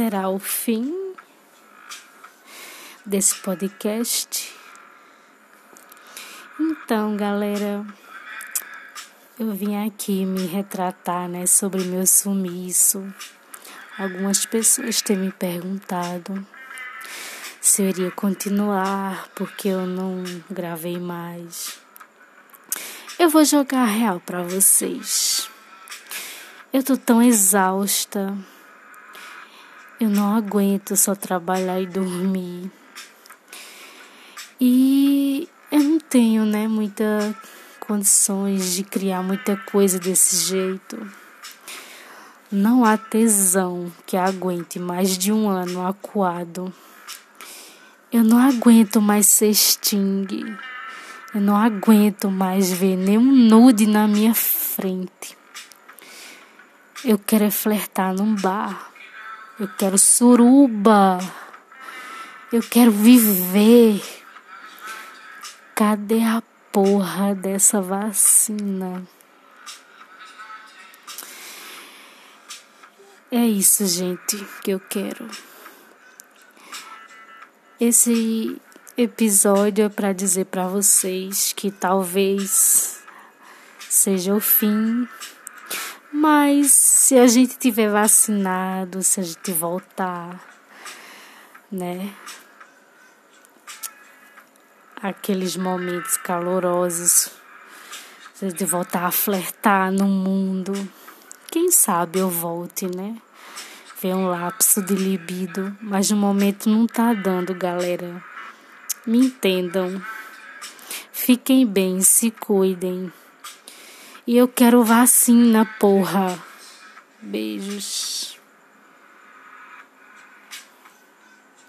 será o fim desse podcast. Então, galera, eu vim aqui me retratar, né, sobre meu sumiço. Algumas pessoas têm me perguntado se eu iria continuar porque eu não gravei mais. Eu vou jogar a real para vocês. Eu tô tão exausta. Eu não aguento só trabalhar e dormir. E eu não tenho, né, muita condições de criar muita coisa desse jeito. Não há tesão que aguente mais de um ano acuado. Eu não aguento mais ser Sting. Eu não aguento mais ver nenhum nude na minha frente. Eu quero é flertar num bar. Eu quero suruba. Eu quero viver. Cadê a porra dessa vacina? É isso, gente, que eu quero. Esse episódio é para dizer para vocês que talvez seja o fim, mas se a gente tiver vacinado, se a gente voltar, né? Aqueles momentos calorosos, se a gente voltar a flertar no mundo, quem sabe eu volte, né? Ver um lapso de libido, mas no momento não tá dando, galera. Me entendam. Fiquem bem, se cuidem. E eu quero vacina, porra. Beijos.